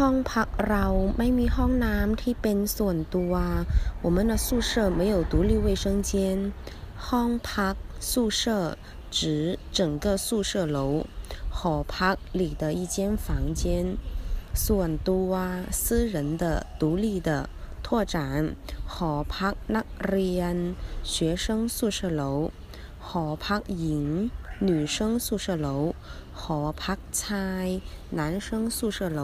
ห้องพักเราไม่มีห้องน้ำที่เป็นส่วนตัว我们的宿舍没有独立卫生间ห้องพัก宿舍指整个宿舍楼หอพัก里的一间房间ส่วนตัว私人的独立的拓展หอพักนักเรียน学生宿舍楼หอพักหญิง女生宿舍楼หอพักชาย男生宿舍楼